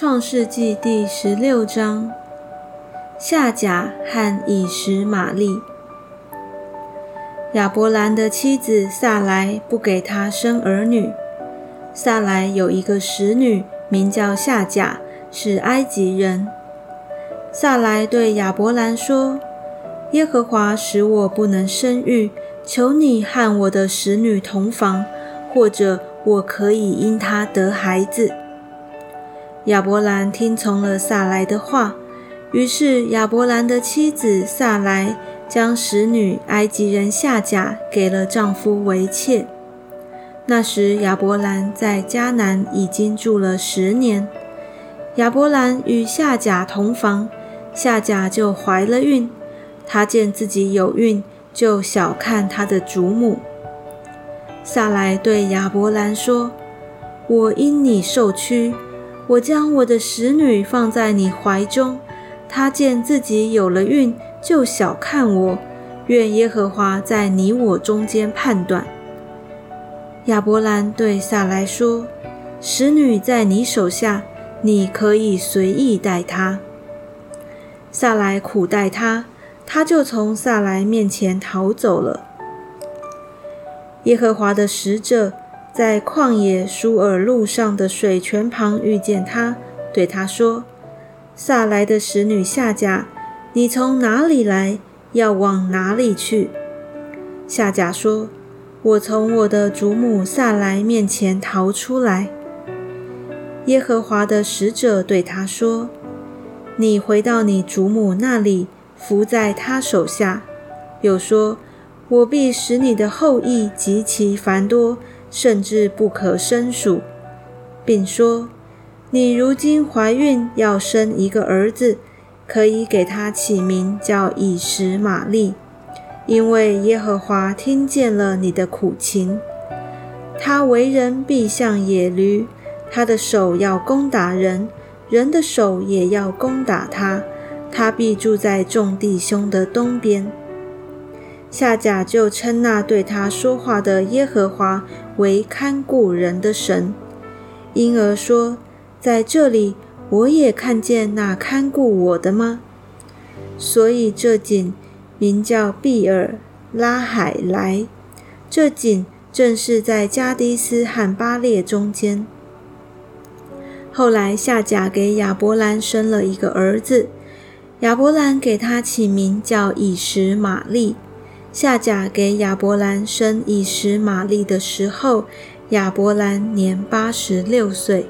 创世纪第十六章：夏甲和以实玛利。亚伯兰的妻子萨莱不给他生儿女。萨莱有一个使女，名叫夏甲，是埃及人。萨莱对亚伯兰说：“耶和华使我不能生育，求你和我的使女同房，或者我可以因她得孩子。”亚伯兰听从了萨莱的话，于是亚伯兰的妻子萨莱将使女埃及人夏甲给了丈夫为妾。那时亚伯兰在迦南已经住了十年。亚伯兰与夏甲同房，夏甲就怀了孕。他见自己有孕，就小看他的祖母。萨莱对亚伯兰说：“我因你受屈。”我将我的使女放在你怀中，她见自己有了孕，就小看我。愿耶和华在你我中间判断。亚伯兰对撒来说：“使女在你手下，你可以随意待她。”撒来苦待她，她就从撒来面前逃走了。耶和华的使者。在旷野舒尔路上的水泉旁遇见他，对他说：“撒来的使女夏甲，你从哪里来？要往哪里去？”夏甲说：“我从我的祖母撒来面前逃出来。”耶和华的使者对他说：“你回到你祖母那里，伏在她手下。”又说：“我必使你的后裔极其繁多。”甚至不可胜数，并说：“你如今怀孕，要生一个儿子，可以给他起名叫以实玛利，因为耶和华听见了你的苦情。他为人必像野驴，他的手要攻打人，人的手也要攻打他。他必住在众弟兄的东边。”夏甲就称那对他说话的耶和华为看顾人的神，因而说：“在这里我也看见那看顾我的吗？”所以这井名叫毕尔拉海莱。这井正是在加迪斯和巴列中间。后来夏甲给亚伯兰生了一个儿子，亚伯兰给他起名叫以实玛利。夏甲给亚伯兰生以实玛利的时候，亚伯兰年八十六岁。